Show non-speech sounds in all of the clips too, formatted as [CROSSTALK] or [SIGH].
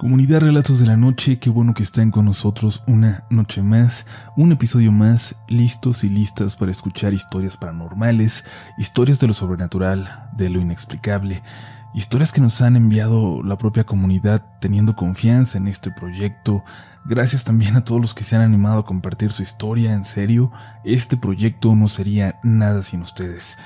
Comunidad Relatos de la Noche, qué bueno que están con nosotros una noche más, un episodio más, listos y listas para escuchar historias paranormales, historias de lo sobrenatural, de lo inexplicable, historias que nos han enviado la propia comunidad teniendo confianza en este proyecto. Gracias también a todos los que se han animado a compartir su historia, en serio, este proyecto no sería nada sin ustedes.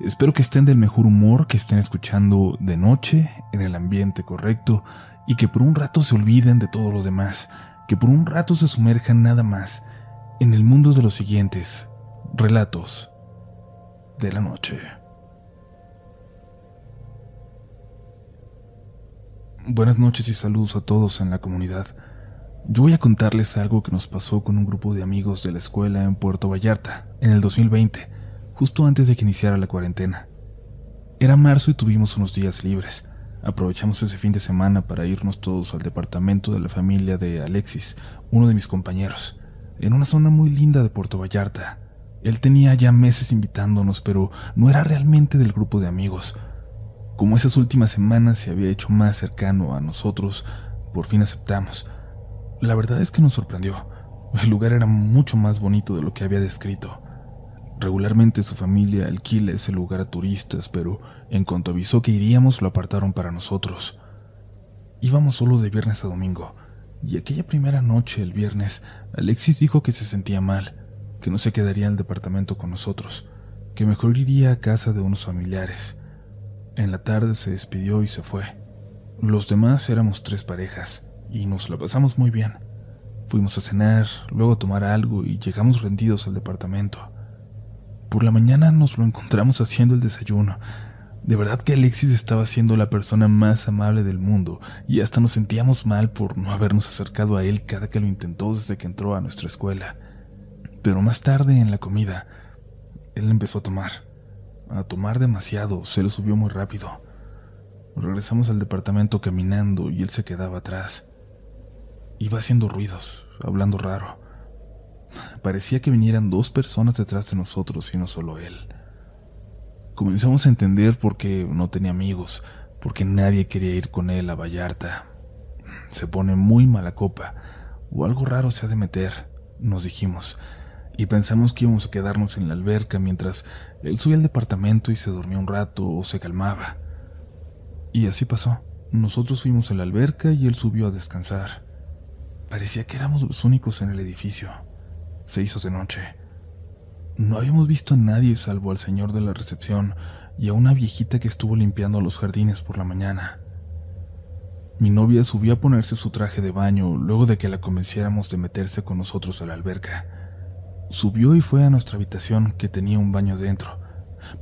Espero que estén del mejor humor, que estén escuchando de noche, en el ambiente correcto, y que por un rato se olviden de todo lo demás, que por un rato se sumerjan nada más en el mundo de los siguientes relatos de la noche. Buenas noches y saludos a todos en la comunidad. Yo voy a contarles algo que nos pasó con un grupo de amigos de la escuela en Puerto Vallarta en el 2020, justo antes de que iniciara la cuarentena. Era marzo y tuvimos unos días libres. Aprovechamos ese fin de semana para irnos todos al departamento de la familia de Alexis, uno de mis compañeros, en una zona muy linda de Puerto Vallarta. Él tenía ya meses invitándonos, pero no era realmente del grupo de amigos. Como esas últimas semanas se había hecho más cercano a nosotros, por fin aceptamos. La verdad es que nos sorprendió. El lugar era mucho más bonito de lo que había descrito. Regularmente su familia alquila ese lugar a turistas, pero en cuanto avisó que iríamos lo apartaron para nosotros. Íbamos solo de viernes a domingo, y aquella primera noche, el viernes, Alexis dijo que se sentía mal, que no se quedaría en el departamento con nosotros, que mejor iría a casa de unos familiares. En la tarde se despidió y se fue. Los demás éramos tres parejas, y nos la pasamos muy bien. Fuimos a cenar, luego a tomar algo y llegamos rendidos al departamento. Por la mañana nos lo encontramos haciendo el desayuno. De verdad que Alexis estaba siendo la persona más amable del mundo y hasta nos sentíamos mal por no habernos acercado a él cada que lo intentó desde que entró a nuestra escuela. Pero más tarde en la comida, él empezó a tomar. A tomar demasiado, se lo subió muy rápido. Regresamos al departamento caminando y él se quedaba atrás. Iba haciendo ruidos, hablando raro. Parecía que vinieran dos personas detrás de nosotros y no solo él. Comenzamos a entender por qué no tenía amigos, porque nadie quería ir con él a Vallarta. Se pone muy mala copa, o algo raro se ha de meter, nos dijimos, y pensamos que íbamos a quedarnos en la alberca mientras él subía al departamento y se dormía un rato o se calmaba. Y así pasó. Nosotros fuimos a la alberca y él subió a descansar. Parecía que éramos los únicos en el edificio se hizo de noche. No habíamos visto a nadie salvo al señor de la recepción y a una viejita que estuvo limpiando los jardines por la mañana. Mi novia subió a ponerse su traje de baño luego de que la convenciéramos de meterse con nosotros a la alberca. Subió y fue a nuestra habitación que tenía un baño dentro,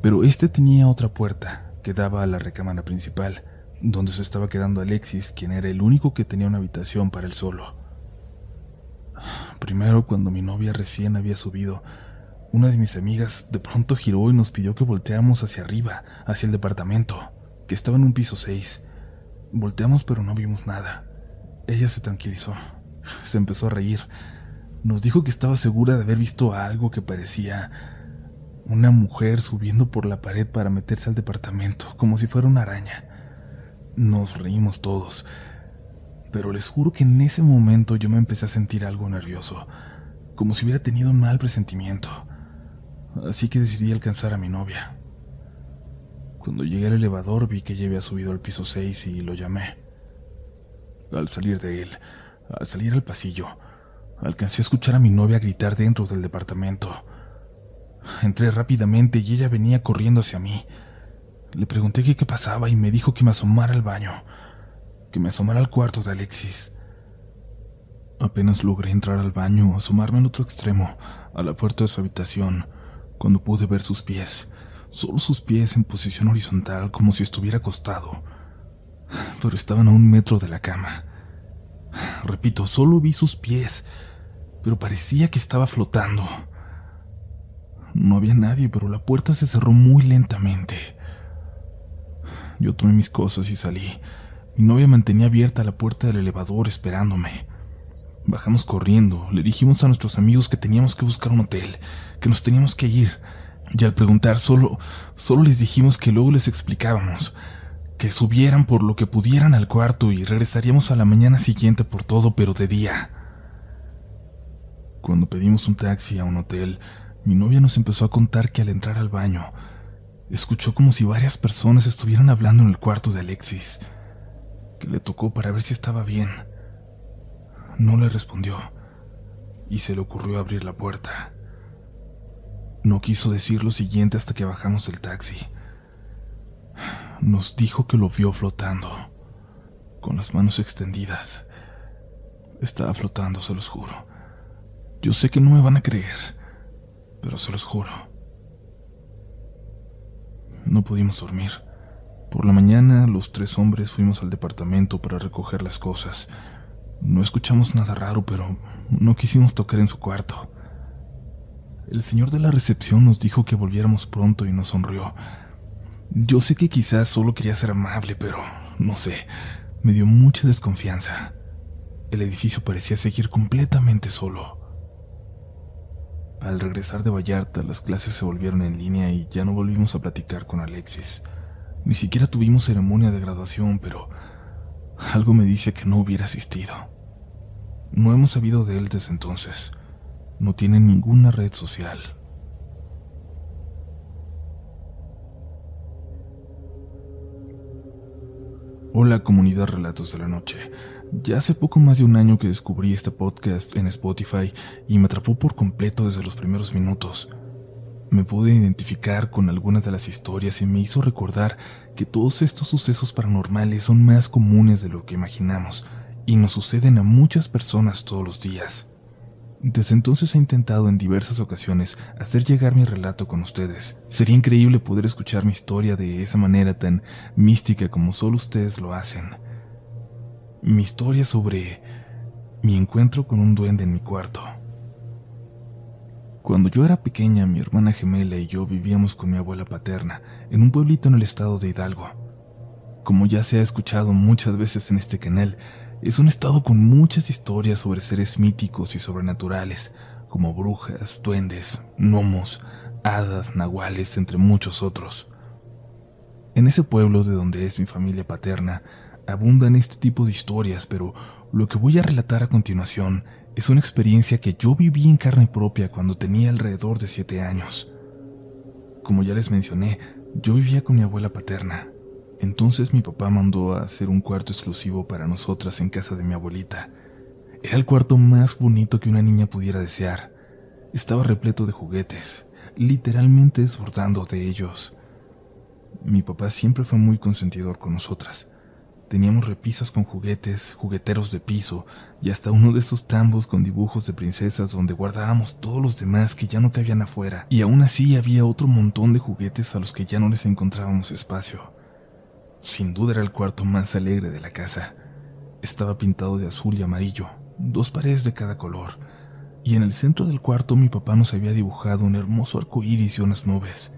pero este tenía otra puerta que daba a la recámara principal, donde se estaba quedando Alexis, quien era el único que tenía una habitación para él solo. Primero, cuando mi novia recién había subido, una de mis amigas de pronto giró y nos pidió que volteáramos hacia arriba, hacia el departamento, que estaba en un piso 6. Volteamos pero no vimos nada. Ella se tranquilizó, [LAUGHS] se empezó a reír. Nos dijo que estaba segura de haber visto algo que parecía una mujer subiendo por la pared para meterse al departamento, como si fuera una araña. Nos reímos todos pero les juro que en ese momento yo me empecé a sentir algo nervioso, como si hubiera tenido un mal presentimiento. Así que decidí alcanzar a mi novia. Cuando llegué al elevador vi que ella había subido al piso 6 y lo llamé. Al salir de él, al salir al pasillo, alcancé a escuchar a mi novia gritar dentro del departamento. Entré rápidamente y ella venía corriendo hacia mí. Le pregunté qué, qué pasaba y me dijo que me asomara al baño que me asomara al cuarto de Alexis. Apenas logré entrar al baño, asomarme al otro extremo, a la puerta de su habitación, cuando pude ver sus pies, solo sus pies en posición horizontal, como si estuviera acostado, pero estaban a un metro de la cama. Repito, solo vi sus pies, pero parecía que estaba flotando. No había nadie, pero la puerta se cerró muy lentamente. Yo tomé mis cosas y salí. Mi novia mantenía abierta la puerta del elevador esperándome. Bajamos corriendo, le dijimos a nuestros amigos que teníamos que buscar un hotel, que nos teníamos que ir, y al preguntar solo, solo les dijimos que luego les explicábamos, que subieran por lo que pudieran al cuarto y regresaríamos a la mañana siguiente por todo, pero de día. Cuando pedimos un taxi a un hotel, mi novia nos empezó a contar que al entrar al baño, escuchó como si varias personas estuvieran hablando en el cuarto de Alexis, que le tocó para ver si estaba bien. No le respondió y se le ocurrió abrir la puerta. No quiso decir lo siguiente hasta que bajamos del taxi. Nos dijo que lo vio flotando, con las manos extendidas. Estaba flotando, se los juro. Yo sé que no me van a creer, pero se los juro. No pudimos dormir. Por la mañana los tres hombres fuimos al departamento para recoger las cosas. No escuchamos nada raro, pero no quisimos tocar en su cuarto. El señor de la recepción nos dijo que volviéramos pronto y nos sonrió. Yo sé que quizás solo quería ser amable, pero no sé, me dio mucha desconfianza. El edificio parecía seguir completamente solo. Al regresar de Vallarta, las clases se volvieron en línea y ya no volvimos a platicar con Alexis. Ni siquiera tuvimos ceremonia de graduación, pero algo me dice que no hubiera asistido. No hemos sabido de él desde entonces. No tiene ninguna red social. Hola comunidad Relatos de la Noche. Ya hace poco más de un año que descubrí este podcast en Spotify y me atrapó por completo desde los primeros minutos. Me pude identificar con algunas de las historias y me hizo recordar que todos estos sucesos paranormales son más comunes de lo que imaginamos y nos suceden a muchas personas todos los días. Desde entonces he intentado en diversas ocasiones hacer llegar mi relato con ustedes. Sería increíble poder escuchar mi historia de esa manera tan mística como solo ustedes lo hacen. Mi historia sobre mi encuentro con un duende en mi cuarto. Cuando yo era pequeña, mi hermana gemela y yo vivíamos con mi abuela paterna en un pueblito en el estado de Hidalgo. Como ya se ha escuchado muchas veces en este canal, es un estado con muchas historias sobre seres míticos y sobrenaturales, como brujas, duendes, gnomos, hadas, nahuales, entre muchos otros. En ese pueblo de donde es mi familia paterna, abundan este tipo de historias, pero lo que voy a relatar a continuación es una experiencia que yo viví en carne propia cuando tenía alrededor de siete años. Como ya les mencioné, yo vivía con mi abuela paterna, entonces mi papá mandó a hacer un cuarto exclusivo para nosotras en casa de mi abuelita. Era el cuarto más bonito que una niña pudiera desear. Estaba repleto de juguetes, literalmente desbordando de ellos. Mi papá siempre fue muy consentidor con nosotras. Teníamos repisas con juguetes, jugueteros de piso y hasta uno de esos tambos con dibujos de princesas donde guardábamos todos los demás que ya no cabían afuera. Y aún así había otro montón de juguetes a los que ya no les encontrábamos espacio. Sin duda era el cuarto más alegre de la casa. Estaba pintado de azul y amarillo, dos paredes de cada color, y en el centro del cuarto mi papá nos había dibujado un hermoso arco iris y unas nubes.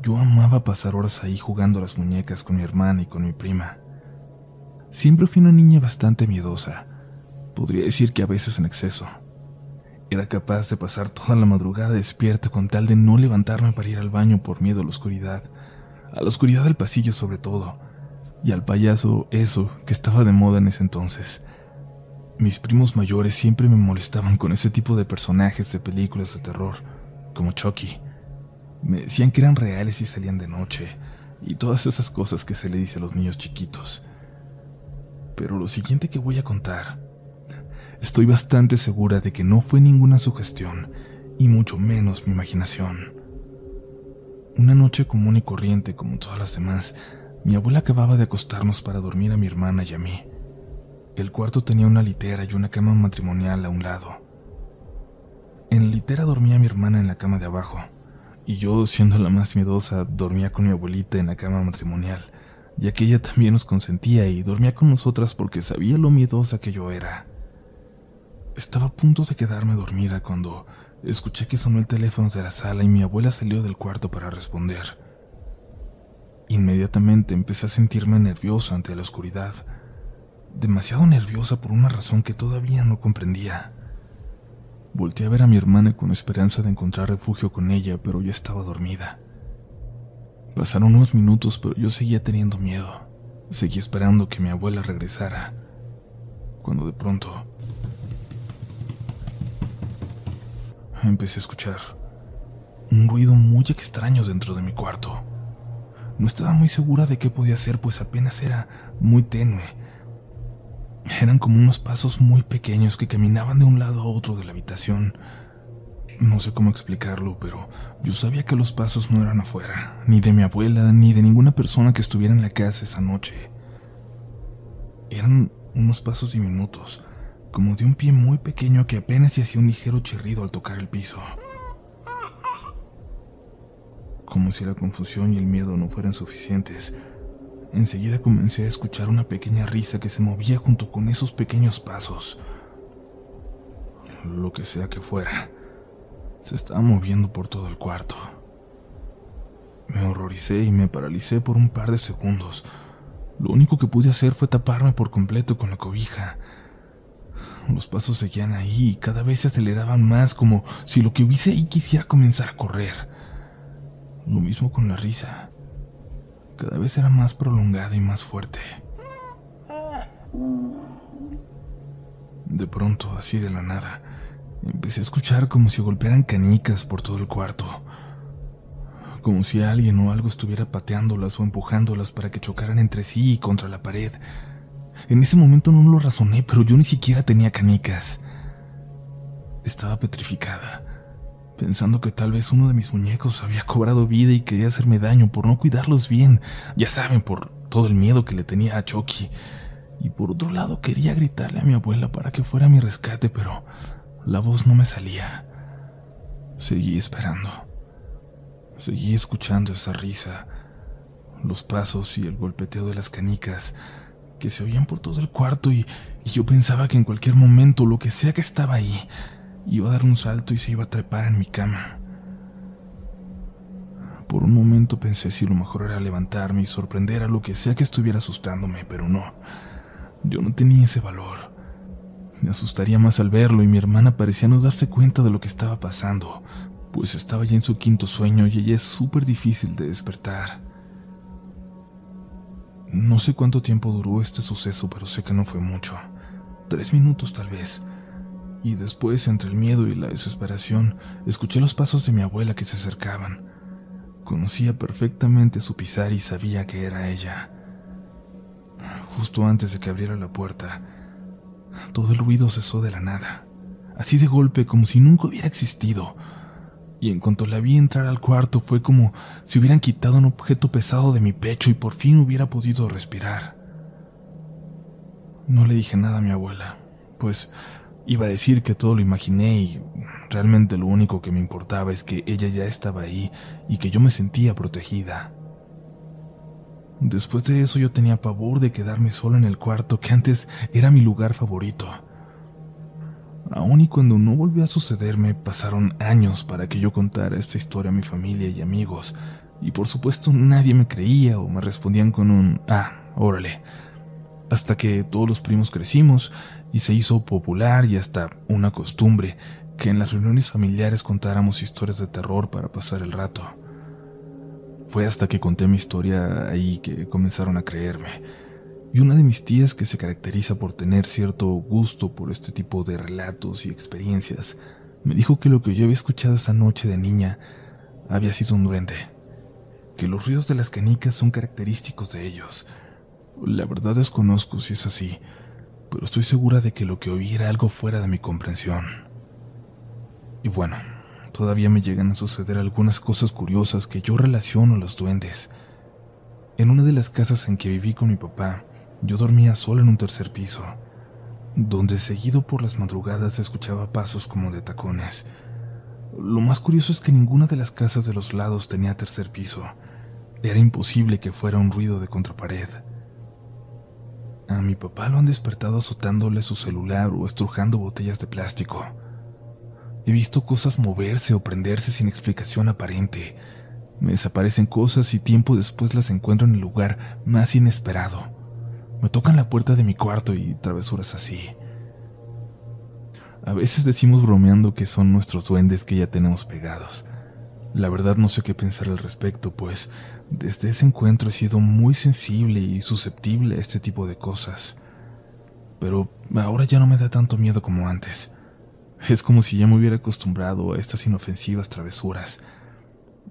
Yo amaba pasar horas ahí jugando las muñecas con mi hermana y con mi prima. Siempre fui una niña bastante miedosa, podría decir que a veces en exceso. Era capaz de pasar toda la madrugada despierta con tal de no levantarme para ir al baño por miedo a la oscuridad a la oscuridad del pasillo sobre todo, y al payaso eso que estaba de moda en ese entonces. Mis primos mayores siempre me molestaban con ese tipo de personajes de películas de terror, como Chucky. Me decían que eran reales y salían de noche, y todas esas cosas que se le dice a los niños chiquitos. Pero lo siguiente que voy a contar, estoy bastante segura de que no fue ninguna sugestión, y mucho menos mi imaginación. Una noche común y corriente como todas las demás, mi abuela acababa de acostarnos para dormir a mi hermana y a mí. El cuarto tenía una litera y una cama matrimonial a un lado. En la litera dormía mi hermana en la cama de abajo, y yo, siendo la más miedosa, dormía con mi abuelita en la cama matrimonial, ya que ella también nos consentía y dormía con nosotras porque sabía lo miedosa que yo era. Estaba a punto de quedarme dormida cuando Escuché que sonó el teléfono de la sala y mi abuela salió del cuarto para responder. Inmediatamente empecé a sentirme nerviosa ante la oscuridad, demasiado nerviosa por una razón que todavía no comprendía. Volté a ver a mi hermana con esperanza de encontrar refugio con ella, pero ya estaba dormida. Pasaron unos minutos, pero yo seguía teniendo miedo. Seguí esperando que mi abuela regresara. Cuando de pronto empecé a escuchar un ruido muy extraño dentro de mi cuarto. No estaba muy segura de qué podía ser, pues apenas era muy tenue. Eran como unos pasos muy pequeños que caminaban de un lado a otro de la habitación. No sé cómo explicarlo, pero yo sabía que los pasos no eran afuera, ni de mi abuela, ni de ninguna persona que estuviera en la casa esa noche. Eran unos pasos diminutos, como de un pie muy pequeño que apenas se hacía un ligero chirrido al tocar el piso. Como si la confusión y el miedo no fueran suficientes, enseguida comencé a escuchar una pequeña risa que se movía junto con esos pequeños pasos. Lo que sea que fuera se estaba moviendo por todo el cuarto. Me horroricé y me paralicé por un par de segundos. Lo único que pude hacer fue taparme por completo con la cobija. Los pasos seguían ahí y cada vez se aceleraban más como si lo que hubiese ahí quisiera comenzar a correr. Lo mismo con la risa. Cada vez era más prolongada y más fuerte. De pronto, así de la nada, Empecé a escuchar como si golpearan canicas por todo el cuarto, como si alguien o algo estuviera pateándolas o empujándolas para que chocaran entre sí y contra la pared. En ese momento no lo razoné, pero yo ni siquiera tenía canicas. Estaba petrificada, pensando que tal vez uno de mis muñecos había cobrado vida y quería hacerme daño por no cuidarlos bien, ya saben, por todo el miedo que le tenía a Chucky. Y por otro lado quería gritarle a mi abuela para que fuera mi rescate, pero la voz no me salía. Seguí esperando. Seguí escuchando esa risa, los pasos y el golpeteo de las canicas que se oían por todo el cuarto y, yo pensaba que en cualquier momento lo que sea que estaba ahí iba a dar un salto y se iba a trepar en mi cama. Por un momento pensé si lo mejor era levantarme y sorprender a lo que sea que estuviera asustándome, pero no. Yo no tenía ese valor. Me asustaría más al verlo y mi hermana parecía no darse cuenta de lo que estaba pasando, pues estaba ya en su quinto sueño y ella es súper difícil de despertar. No sé cuánto tiempo duró este suceso, pero sé que no fue mucho. Tres minutos tal vez. Y después, entre el miedo y la desesperación, escuché los pasos de mi abuela que se acercaban. Conocía perfectamente su pisar y sabía que era ella. Justo antes de que abriera la puerta, todo el ruido cesó de la nada, así de golpe como si nunca hubiera existido. Y en cuanto la vi entrar al cuarto fue como si hubieran quitado un objeto pesado de mi pecho y por fin hubiera podido respirar. No le dije nada a mi abuela, pues iba a decir que todo lo imaginé y realmente lo único que me importaba es que ella ya estaba ahí y que yo me sentía protegida. Después de eso yo tenía pavor de quedarme solo en el cuarto que antes era mi lugar favorito. Aún y cuando no volvió a sucederme, pasaron años para que yo contara esta historia a mi familia y amigos, y por supuesto nadie me creía o me respondían con un ah, órale. Hasta que todos los primos crecimos y se hizo popular y hasta una costumbre que en las reuniones familiares contáramos historias de terror para pasar el rato. Fue hasta que conté mi historia ahí que comenzaron a creerme. Y una de mis tías, que se caracteriza por tener cierto gusto por este tipo de relatos y experiencias, me dijo que lo que yo había escuchado esa noche de niña había sido un duende, que los ruidos de las canicas son característicos de ellos. La verdad desconozco si es así, pero estoy segura de que lo que oí era algo fuera de mi comprensión. Y bueno, todavía me llegan a suceder algunas cosas curiosas que yo relaciono a los duendes. En una de las casas en que viví con mi papá, yo dormía solo en un tercer piso, donde seguido por las madrugadas escuchaba pasos como de tacones. Lo más curioso es que ninguna de las casas de los lados tenía tercer piso. Era imposible que fuera un ruido de contrapared. A mi papá lo han despertado azotándole su celular o estrujando botellas de plástico. He visto cosas moverse o prenderse sin explicación aparente. Me desaparecen cosas y tiempo después las encuentro en el lugar más inesperado. Me tocan la puerta de mi cuarto y travesuras así. A veces decimos bromeando que son nuestros duendes que ya tenemos pegados. La verdad no sé qué pensar al respecto, pues Desde ese encuentro he sido muy sensible y susceptible a este tipo de cosas. Pero ahora ya no me da tanto miedo como antes. Es como si ya me hubiera acostumbrado a estas inofensivas travesuras.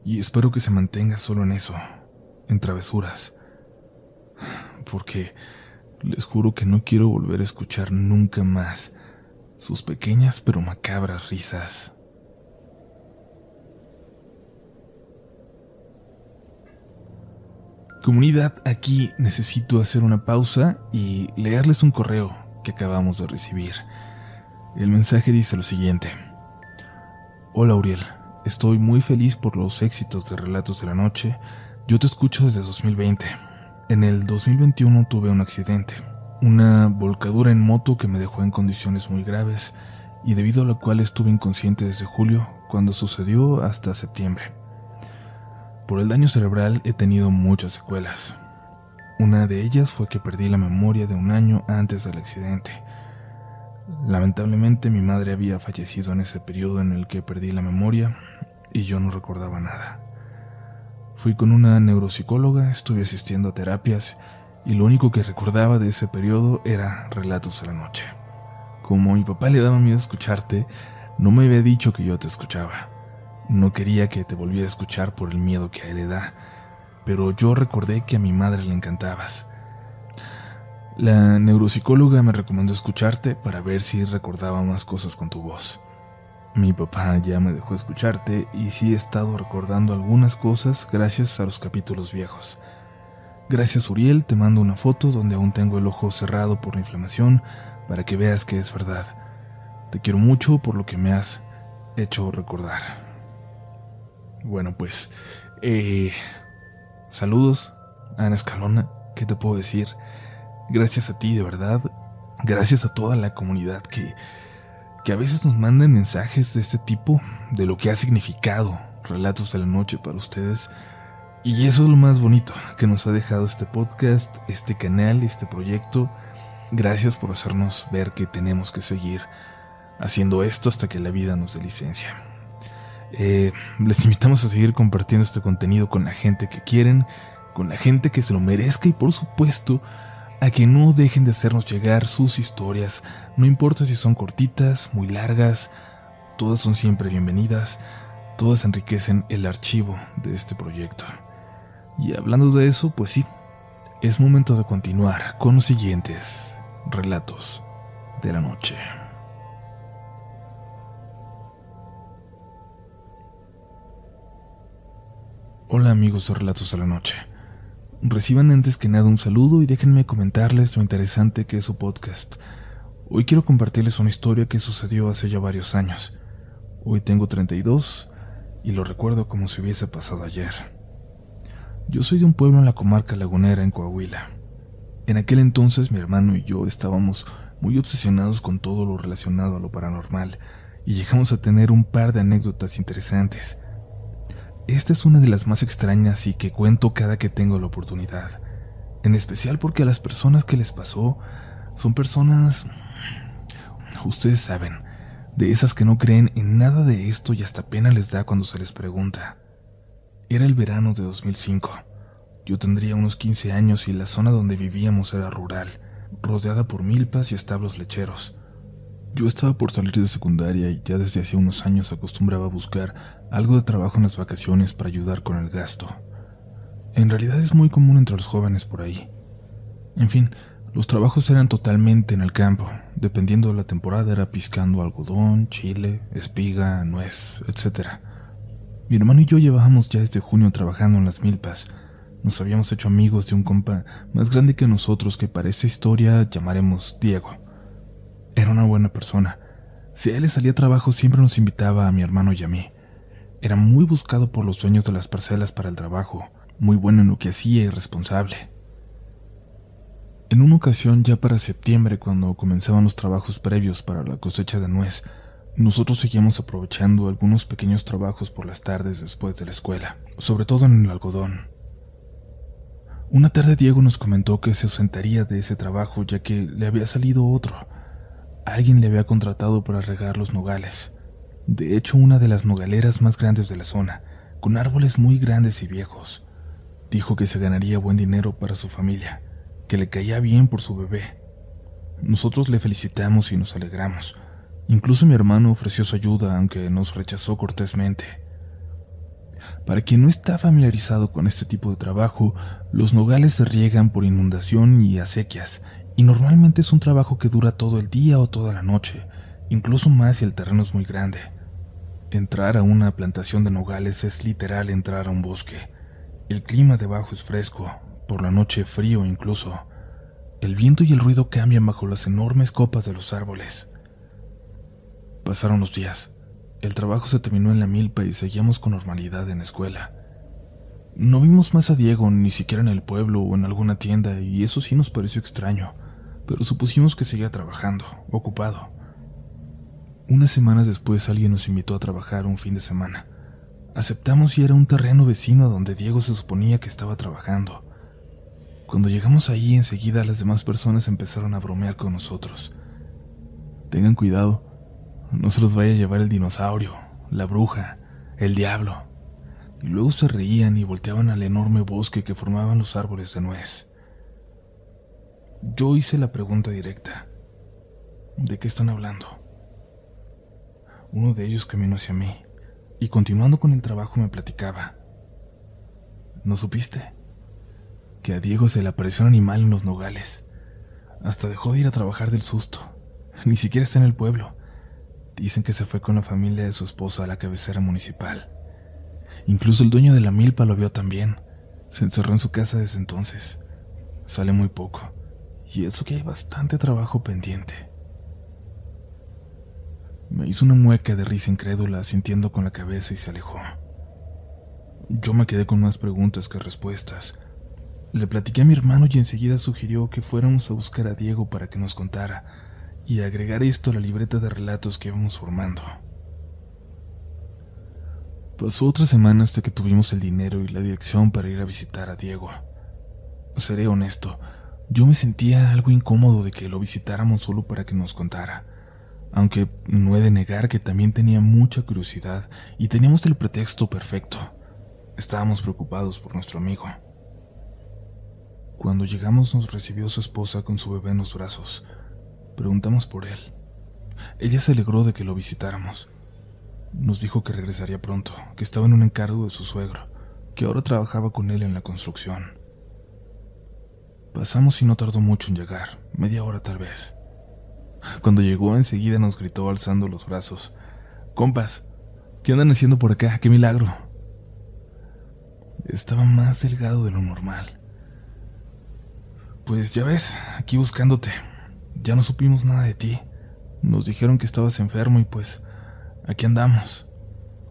Y espero que se mantenga solo en eso, en travesuras. Porque les juro que no quiero volver a escuchar nunca más sus pequeñas pero macabras risas. Comunidad, aquí necesito hacer una pausa y leerles un correo que acabamos de recibir. El mensaje dice lo siguiente. Hola Uriel, estoy muy feliz por los éxitos de Relatos de la Noche. Yo te escucho desde 2020. En el 2021 tuve un accidente, una volcadura en moto que me dejó en condiciones muy graves y debido a lo cual estuve inconsciente desde julio, cuando sucedió, hasta septiembre. Por el daño cerebral he tenido muchas secuelas. Una de ellas fue que perdí la memoria de un año antes del accidente Lamentablemente mi madre había fallecido en ese periodo en el que perdí la memoria y yo no recordaba nada. Fui con una neuropsicóloga, estuve asistiendo a terapias y lo único que recordaba de ese periodo era relatos de la noche. Como mi papá le daba miedo escucharte, no me había dicho que yo te escuchaba. No quería que te volviera a escuchar por el miedo que a él le da, pero yo recordé que a mi madre le encantabas la neuropsicóloga me recomendó escucharte para ver si recordaba más cosas con tu voz. Mi papá ya me dejó escucharte y sí he estado recordando algunas cosas gracias a los capítulos viejos. Gracias Uriel, te mando una foto donde aún tengo el ojo cerrado por la inflamación para que veas que es verdad. Te quiero mucho por lo que me has hecho recordar. Bueno, pues, eh, saludos, Ana Escalona, ¿qué te puedo decir? Gracias a ti, de verdad. Gracias a toda la comunidad que, que a veces nos mandan mensajes de este tipo, de lo que ha significado Relatos de la Noche para ustedes. Y eso es lo más bonito que nos ha dejado este podcast, este canal, este proyecto. Gracias por hacernos ver que tenemos que seguir haciendo esto hasta que la vida nos dé licencia. Eh, les invitamos a seguir compartiendo este contenido con la gente que quieren, con la gente que se lo merezca y por supuesto a que no dejen de hacernos llegar sus historias, no importa si son cortitas, muy largas, todas son siempre bienvenidas, todas enriquecen el archivo de este proyecto. Y hablando de eso, pues sí, es momento de continuar con los siguientes relatos de la noche. Hola amigos de Relatos de la Noche. Reciban antes que nada un saludo y déjenme comentarles lo interesante que es su podcast. Hoy quiero compartirles una historia que sucedió hace ya varios años. Hoy tengo 32 y lo recuerdo como si hubiese pasado ayer. Yo soy de un pueblo en la comarca lagunera en Coahuila. En aquel entonces mi hermano y yo estábamos muy obsesionados con todo lo relacionado a lo paranormal y llegamos a tener un par de anécdotas interesantes. Esta es una de las más extrañas y que cuento cada que tengo la oportunidad, en especial porque a las personas que les pasó son personas, ustedes saben, de esas que no creen en nada de esto y hasta pena les da cuando se les pregunta. Era el verano de 2005. Yo tendría unos 15 años y la zona donde vivíamos era rural, rodeada por milpas y establos lecheros. Yo estaba por salir de secundaria y ya desde hacía unos años acostumbraba a buscar algo de trabajo en las vacaciones para ayudar con el gasto. En realidad es muy común entre los jóvenes por ahí. En fin, los trabajos eran totalmente en el campo, dependiendo de la temporada era piscando algodón, chile, espiga, nuez, etc. Mi hermano y yo llevábamos ya desde junio trabajando en las milpas. Nos habíamos hecho amigos de un compa más grande que nosotros que para esta historia llamaremos Diego. Era una buena persona. Si a él le salía trabajo siempre nos invitaba a mi hermano y a mí. Era muy buscado por los dueños de las parcelas para el trabajo, muy bueno en lo que hacía y responsable. En una ocasión, ya para septiembre, cuando comenzaban los trabajos previos para la cosecha de nuez, nosotros seguíamos aprovechando algunos pequeños trabajos por las tardes después de la escuela, sobre todo en el algodón. Una tarde Diego nos comentó que se ausentaría de ese trabajo ya que le había salido otro, Alguien le había contratado para regar los nogales. De hecho, una de las nogaleras más grandes de la zona, con árboles muy grandes y viejos. Dijo que se ganaría buen dinero para su familia, que le caía bien por su bebé. Nosotros le felicitamos y nos alegramos. Incluso mi hermano ofreció su ayuda, aunque nos rechazó cortésmente. Para quien no está familiarizado con este tipo de trabajo, los nogales se riegan por inundación y acequias, y normalmente es un trabajo que dura todo el día o toda la noche, incluso más si el terreno es muy grande. Entrar a una plantación de nogales es literal entrar a un bosque. El clima debajo es fresco, por la noche frío incluso. El viento y el ruido cambian bajo las enormes copas de los árboles. Pasaron los días. El trabajo se terminó en la milpa y seguíamos con normalidad en la escuela. No vimos más a Diego ni siquiera en el pueblo o en alguna tienda y eso sí nos pareció extraño, pero supusimos que seguía trabajando, ocupado. Unas semanas después alguien nos invitó a trabajar un fin de semana. Aceptamos y era un terreno vecino donde Diego se suponía que estaba trabajando. Cuando llegamos ahí enseguida las demás personas empezaron a bromear con nosotros. Tengan cuidado, no se los vaya a llevar el dinosaurio, la bruja, el diablo. Y luego se reían y volteaban al enorme bosque que formaban los árboles de nuez. Yo hice la pregunta directa. ¿De qué están hablando? Uno de ellos caminó hacia mí y continuando con el trabajo me platicaba. ¿No supiste? Que a Diego se le apareció un animal en los nogales. Hasta dejó de ir a trabajar del susto. Ni siquiera está en el pueblo. Dicen que se fue con la familia de su esposa a la cabecera municipal. Incluso el dueño de la milpa lo vio también. Se encerró en su casa desde entonces. Sale muy poco. Y eso que hay bastante trabajo pendiente. Me hizo una mueca de risa incrédula, sintiendo con la cabeza y se alejó. Yo me quedé con más preguntas que respuestas. Le platiqué a mi hermano y enseguida sugirió que fuéramos a buscar a Diego para que nos contara y agregar esto a la libreta de relatos que íbamos formando. Pasó otra semana hasta que tuvimos el dinero y la dirección para ir a visitar a Diego. Seré honesto, yo me sentía algo incómodo de que lo visitáramos solo para que nos contara, aunque no he de negar que también tenía mucha curiosidad y teníamos el pretexto perfecto. Estábamos preocupados por nuestro amigo. Cuando llegamos nos recibió su esposa con su bebé en los brazos. Preguntamos por él. Ella se alegró de que lo visitáramos. Nos dijo que regresaría pronto, que estaba en un encargo de su suegro, que ahora trabajaba con él en la construcción. Pasamos y no tardó mucho en llegar, media hora tal vez. Cuando llegó enseguida nos gritó alzando los brazos. Compas, ¿qué andan haciendo por acá? ¡Qué milagro! Estaba más delgado de lo normal. Pues ya ves, aquí buscándote, ya no supimos nada de ti. Nos dijeron que estabas enfermo y pues aquí andamos.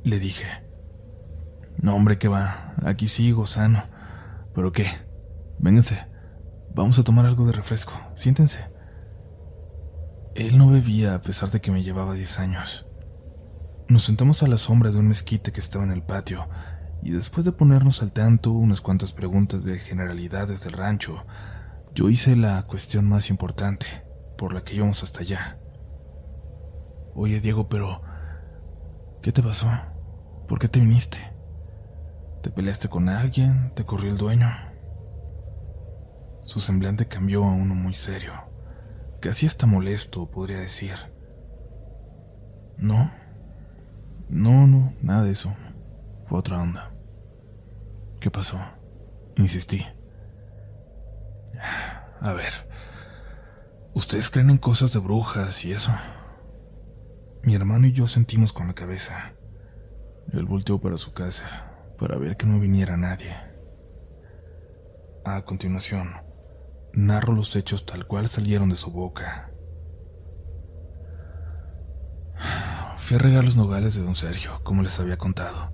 Le dije. No, hombre, que va. Aquí sigo, sano. ¿Pero qué? Vénganse. Vamos a tomar algo de refresco. Siéntense. Él no bebía a pesar de que me llevaba 10 años. Nos sentamos a la sombra de un mezquite que estaba en el patio y después de ponernos al tanto unas cuantas preguntas de generalidades del rancho, yo hice la cuestión más importante por la que íbamos hasta allá. Oye, Diego, pero... ¿Qué te pasó? ¿Por qué te viniste? ¿Te peleaste con alguien? ¿Te corrió el dueño? Su semblante cambió a uno muy serio, casi hasta molesto, podría decir. No, no, no, nada de eso. Fue otra onda. ¿Qué pasó? Insistí. A ver, Ustedes creen en cosas de brujas y eso. Mi hermano y yo sentimos con la cabeza. Él volteó para su casa para ver que no viniera nadie. A continuación, narro los hechos tal cual salieron de su boca. Fui a regar los nogales de don Sergio, como les había contado.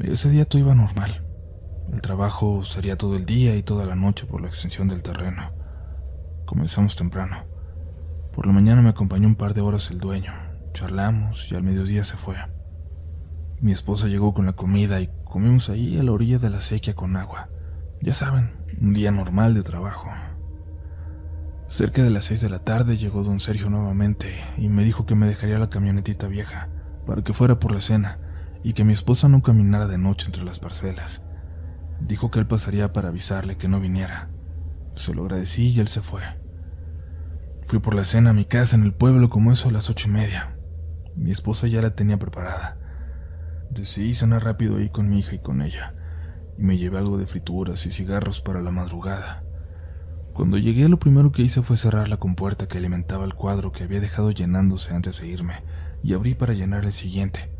Ese día todo iba normal. El trabajo sería todo el día y toda la noche por la extensión del terreno. Comenzamos temprano. Por la mañana me acompañó un par de horas el dueño. Charlamos y al mediodía se fue. Mi esposa llegó con la comida y comimos ahí a la orilla de la sequía con agua. Ya saben, un día normal de trabajo. Cerca de las seis de la tarde llegó don Sergio nuevamente y me dijo que me dejaría la camionetita vieja para que fuera por la cena y que mi esposa no caminara de noche entre las parcelas. Dijo que él pasaría para avisarle que no viniera. Se lo agradecí y él se fue. Fui por la cena a mi casa en el pueblo como eso a las ocho y media. Mi esposa ya la tenía preparada. Decidí cenar rápido ahí con mi hija y con ella, y me llevé algo de frituras y cigarros para la madrugada. Cuando llegué lo primero que hice fue cerrar la compuerta que alimentaba el cuadro que había dejado llenándose antes de irme, y abrí para llenar el siguiente.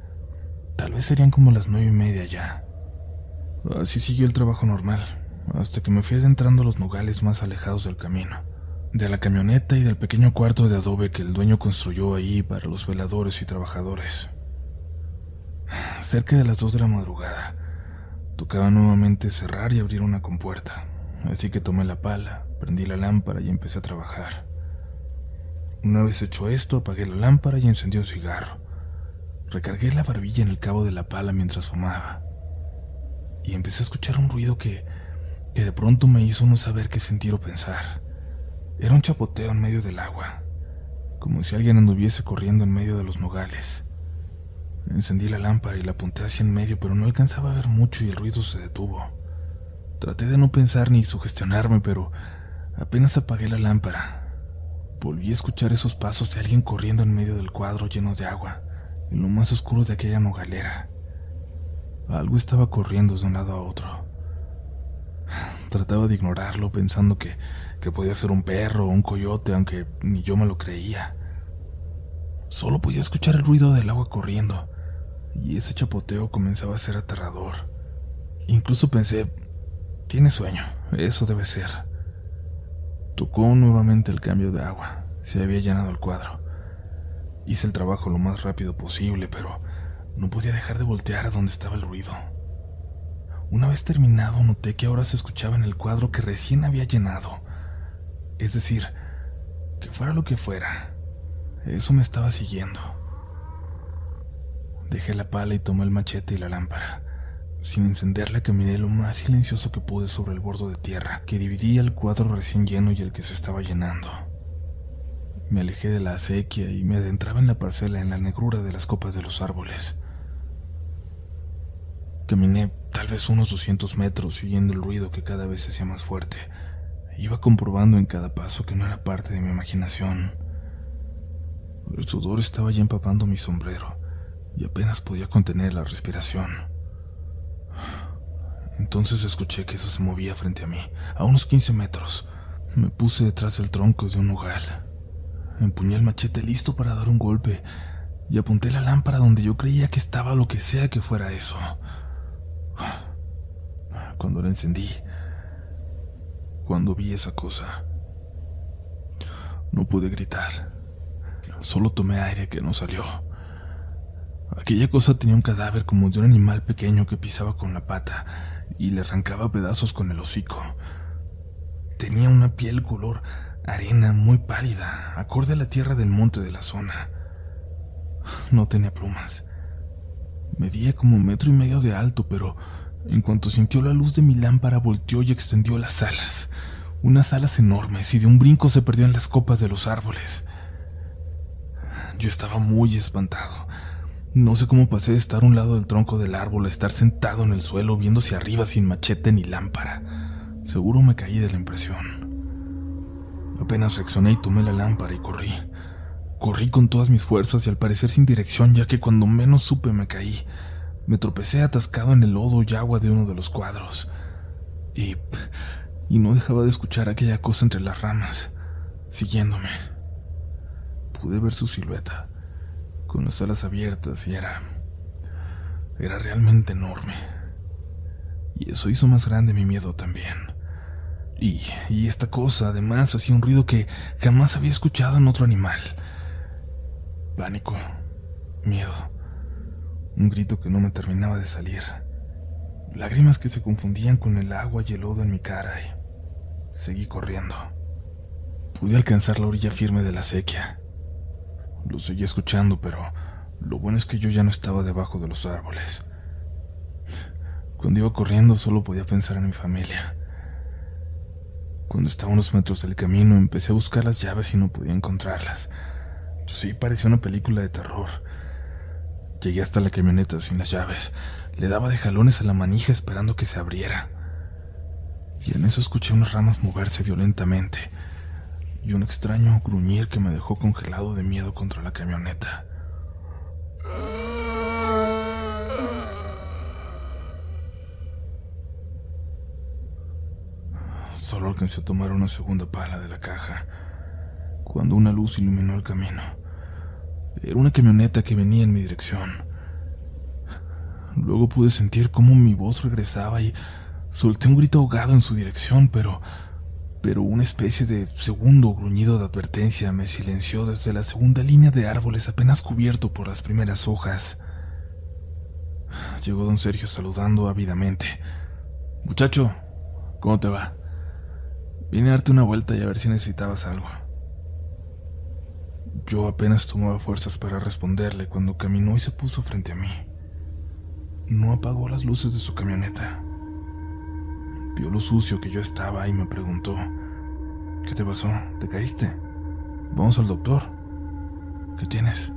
Tal vez serían como las nueve y media ya. Así siguió el trabajo normal, hasta que me fui adentrando a los nogales más alejados del camino, de la camioneta y del pequeño cuarto de adobe que el dueño construyó ahí para los veladores y trabajadores. Cerca de las dos de la madrugada, tocaba nuevamente cerrar y abrir una compuerta, así que tomé la pala, prendí la lámpara y empecé a trabajar. Una vez hecho esto, apagué la lámpara y encendí un cigarro. Recargué la barbilla en el cabo de la pala mientras fumaba y empecé a escuchar un ruido que, que de pronto me hizo no saber qué sentir o pensar. Era un chapoteo en medio del agua, como si alguien anduviese corriendo en medio de los nogales. Encendí la lámpara y la apunté hacia en medio, pero no alcanzaba a ver mucho y el ruido se detuvo. Traté de no pensar ni sugestionarme, pero apenas apagué la lámpara. Volví a escuchar esos pasos de alguien corriendo en medio del cuadro lleno de agua, en lo más oscuro de aquella nogalera. Algo estaba corriendo de un lado a otro. Trataba de ignorarlo pensando que, que podía ser un perro o un coyote, aunque ni yo me lo creía. Solo podía escuchar el ruido del agua corriendo, y ese chapoteo comenzaba a ser aterrador. Incluso pensé, tiene sueño, eso debe ser. Tocó nuevamente el cambio de agua, se había llenado el cuadro. Hice el trabajo lo más rápido posible, pero no podía dejar de voltear a donde estaba el ruido. Una vez terminado, noté que ahora se escuchaba en el cuadro que recién había llenado. Es decir, que fuera lo que fuera, eso me estaba siguiendo. Dejé la pala y tomé el machete y la lámpara. Sin encenderla caminé lo más silencioso que pude sobre el borde de tierra que dividía el cuadro recién lleno y el que se estaba llenando. Me alejé de la acequia y me adentraba en la parcela en la negrura de las copas de los árboles. Caminé tal vez unos 200 metros siguiendo el ruido que cada vez se hacía más fuerte. Iba comprobando en cada paso que no era parte de mi imaginación. El sudor estaba ya empapando mi sombrero y apenas podía contener la respiración. Entonces escuché que eso se movía frente a mí, a unos 15 metros. Me puse detrás del tronco de un nogal. Empuñé el machete listo para dar un golpe y apunté la lámpara donde yo creía que estaba lo que sea que fuera eso. Cuando la encendí, cuando vi esa cosa, no pude gritar. Solo tomé aire que no salió. Aquella cosa tenía un cadáver como de un animal pequeño que pisaba con la pata y le arrancaba pedazos con el hocico. Tenía una piel color arena muy pálida, acorde a la tierra del monte de la zona. No tenía plumas. Medía como un metro y medio de alto, pero en cuanto sintió la luz de mi lámpara volteó y extendió las alas, unas alas enormes, y de un brinco se perdió en las copas de los árboles. Yo estaba muy espantado. No sé cómo pasé de estar a un lado del tronco del árbol a estar sentado en el suelo viendo hacia arriba sin machete ni lámpara. Seguro me caí de la impresión. Apenas reaccioné y tomé la lámpara y corrí. Corrí con todas mis fuerzas y al parecer sin dirección, ya que cuando menos supe me caí. Me tropecé atascado en el lodo y agua de uno de los cuadros. Y. y no dejaba de escuchar aquella cosa entre las ramas, siguiéndome. Pude ver su silueta, con las alas abiertas, y era. era realmente enorme. Y eso hizo más grande mi miedo también. Y, y esta cosa además hacía un ruido que jamás había escuchado en otro animal. Pánico, miedo, un grito que no me terminaba de salir, lágrimas que se confundían con el agua y el lodo en mi cara y seguí corriendo. Pude alcanzar la orilla firme de la sequía. Lo seguí escuchando, pero lo bueno es que yo ya no estaba debajo de los árboles. Cuando iba corriendo solo podía pensar en mi familia. Cuando estaba a unos metros del camino empecé a buscar las llaves y no podía encontrarlas. Sí, parecía una película de terror. Llegué hasta la camioneta sin las llaves. Le daba de jalones a la manija esperando que se abriera. y en eso escuché unas ramas moverse violentamente y un extraño gruñir que me dejó congelado de miedo contra la camioneta. Solo alcancé a tomar una segunda pala de la caja cuando una luz iluminó el camino. Era una camioneta que venía en mi dirección. Luego pude sentir cómo mi voz regresaba y solté un grito ahogado en su dirección, pero pero una especie de segundo gruñido de advertencia me silenció desde la segunda línea de árboles apenas cubierto por las primeras hojas. Llegó don Sergio saludando ávidamente. Muchacho, ¿cómo te va? Vine a darte una vuelta y a ver si necesitabas algo. Yo apenas tomaba fuerzas para responderle cuando caminó y se puso frente a mí. No apagó las luces de su camioneta. Vio lo sucio que yo estaba y me preguntó, ¿qué te pasó? ¿Te caíste? Vamos al doctor. ¿Qué tienes?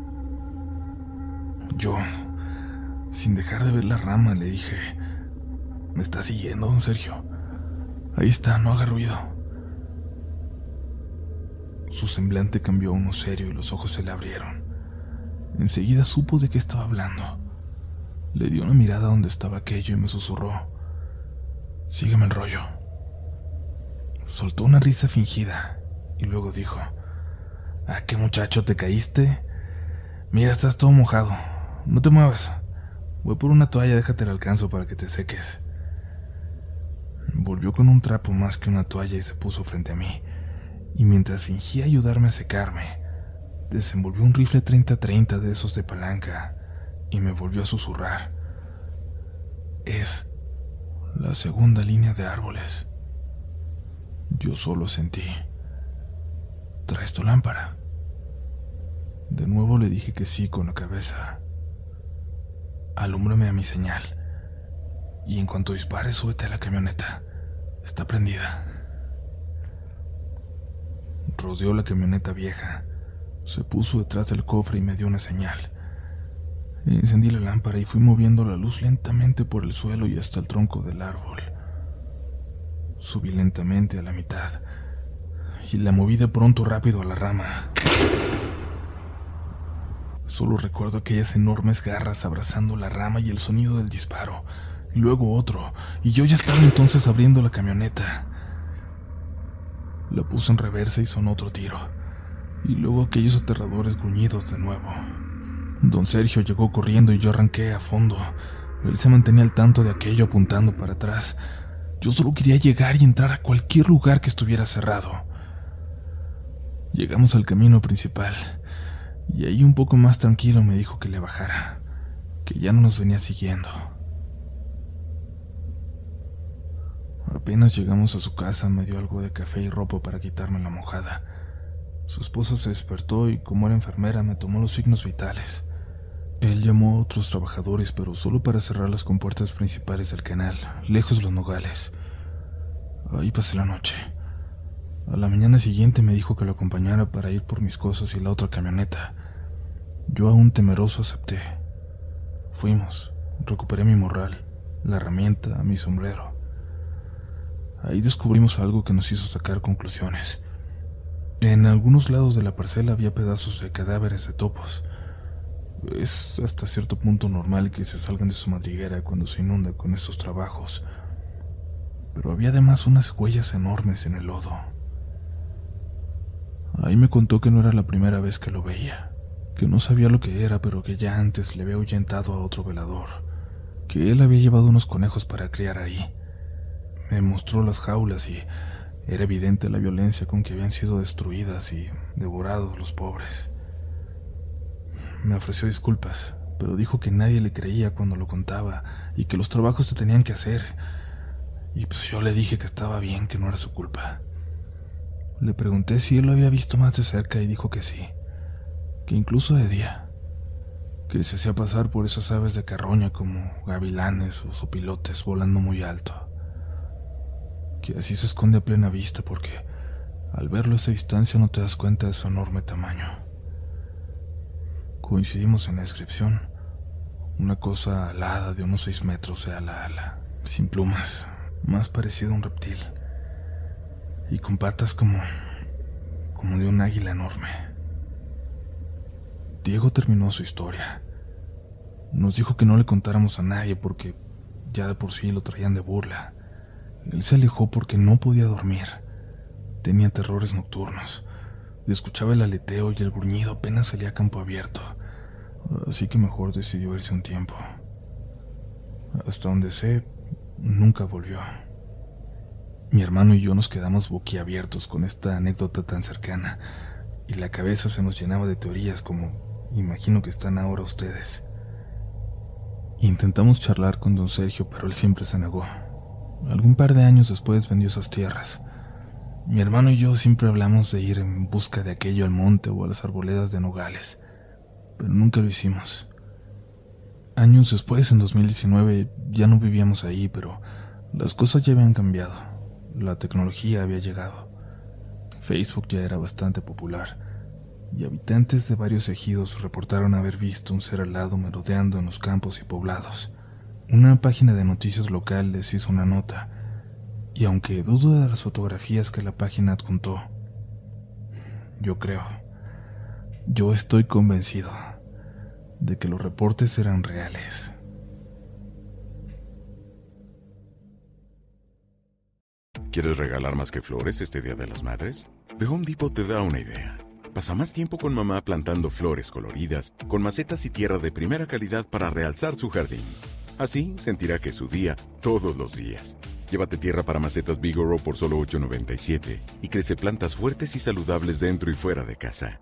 Yo, sin dejar de ver la rama, le dije, ¿me está siguiendo, don Sergio? Ahí está, no haga ruido. Su semblante cambió a uno serio y los ojos se le abrieron. Enseguida supo de qué estaba hablando. Le dio una mirada donde estaba aquello y me susurró. Sígueme el rollo. Soltó una risa fingida y luego dijo, ¿A qué muchacho te caíste? Mira, estás todo mojado. No te muevas. Voy por una toalla, déjate el alcanzo para que te seques. Volvió con un trapo más que una toalla y se puso frente a mí. Y mientras fingía ayudarme a secarme, desenvolvió un rifle 30-30 de esos de palanca y me volvió a susurrar. Es la segunda línea de árboles. Yo solo sentí. ¿Traes tu lámpara? De nuevo le dije que sí con la cabeza. Alúmbrame a mi señal. Y en cuanto dispare, súbete a la camioneta. Está prendida. Rodeó la camioneta vieja. Se puso detrás del cofre y me dio una señal. Encendí la lámpara y fui moviendo la luz lentamente por el suelo y hasta el tronco del árbol. Subí lentamente a la mitad y la moví de pronto rápido a la rama. Solo recuerdo aquellas enormes garras abrazando la rama y el sonido del disparo. luego otro, y yo ya estaba entonces abriendo la camioneta. La puse en reversa y sonó otro tiro, y luego aquellos aterradores gruñidos de nuevo. Don Sergio llegó corriendo y yo arranqué a fondo. Él se mantenía al tanto de aquello apuntando para atrás. Yo solo quería llegar y entrar a cualquier lugar que estuviera cerrado. Llegamos al camino principal y ahí un poco más tranquilo me dijo que le bajara, que ya no nos venía siguiendo. Apenas llegamos a su casa me dio algo de café y ropa para quitarme la mojada. Su esposa se despertó y como era enfermera me tomó los signos vitales. Él llamó a otros trabajadores, pero solo para cerrar las compuertas principales del canal, lejos de los nogales. Ahí pasé la noche. A la mañana siguiente me dijo que lo acompañara para ir por mis cosas y la otra camioneta. Yo aún temeroso acepté. Fuimos. Recuperé mi morral, la herramienta, mi sombrero. Ahí descubrimos algo que nos hizo sacar conclusiones. En algunos lados de la parcela había pedazos de cadáveres de topos. Es hasta cierto punto normal que se salgan de su madriguera cuando se inunda con estos trabajos, pero había además unas huellas enormes en el lodo. Ahí me contó que no era la primera vez que lo veía, que no sabía lo que era, pero que ya antes le había ahuyentado a otro velador, que él había llevado unos conejos para criar ahí. Me mostró las jaulas y era evidente la violencia con que habían sido destruidas y devorados los pobres. Me ofreció disculpas, pero dijo que nadie le creía cuando lo contaba y que los trabajos se tenían que hacer. Y pues yo le dije que estaba bien, que no era su culpa. Le pregunté si él lo había visto más de cerca y dijo que sí, que incluso de día, que se hacía pasar por esas aves de carroña como gavilanes o sopilotes volando muy alto, que así se esconde a plena vista porque al verlo a esa distancia no te das cuenta de su enorme tamaño. Coincidimos en la descripción. Una cosa alada de unos seis metros de ala ala, sin plumas, más parecido a un reptil. y con patas como como de un águila enorme. Diego terminó su historia. Nos dijo que no le contáramos a nadie porque ya de por sí lo traían de burla. Él se alejó porque no podía dormir. Tenía terrores nocturnos. escuchaba el aleteo y el gruñido apenas salía a campo abierto. Así que mejor decidió irse un tiempo. Hasta donde sé, nunca volvió. Mi hermano y yo nos quedamos boquiabiertos con esta anécdota tan cercana, y la cabeza se nos llenaba de teorías como imagino que están ahora ustedes. Intentamos charlar con don Sergio, pero él siempre se negó. Algún par de años después vendió esas tierras. Mi hermano y yo siempre hablamos de ir en busca de aquello al monte o a las arboledas de Nogales, pero nunca lo hicimos. Años después, en 2019, ya no vivíamos ahí, pero las cosas ya habían cambiado. La tecnología había llegado. Facebook ya era bastante popular y habitantes de varios ejidos reportaron haber visto un ser alado merodeando en los campos y poblados. Una página de noticias local les hizo una nota, y aunque dudo de las fotografías que la página adjuntó, yo creo, yo estoy convencido de que los reportes eran reales. ¿Quieres regalar más que flores este Día de las Madres? The Home Depot te da una idea. Pasa más tiempo con mamá plantando flores coloridas, con macetas y tierra de primera calidad para realzar su jardín. Así sentirá que es su día todos los días. Llévate tierra para macetas Bigoro por solo $8.97 y crece plantas fuertes y saludables dentro y fuera de casa.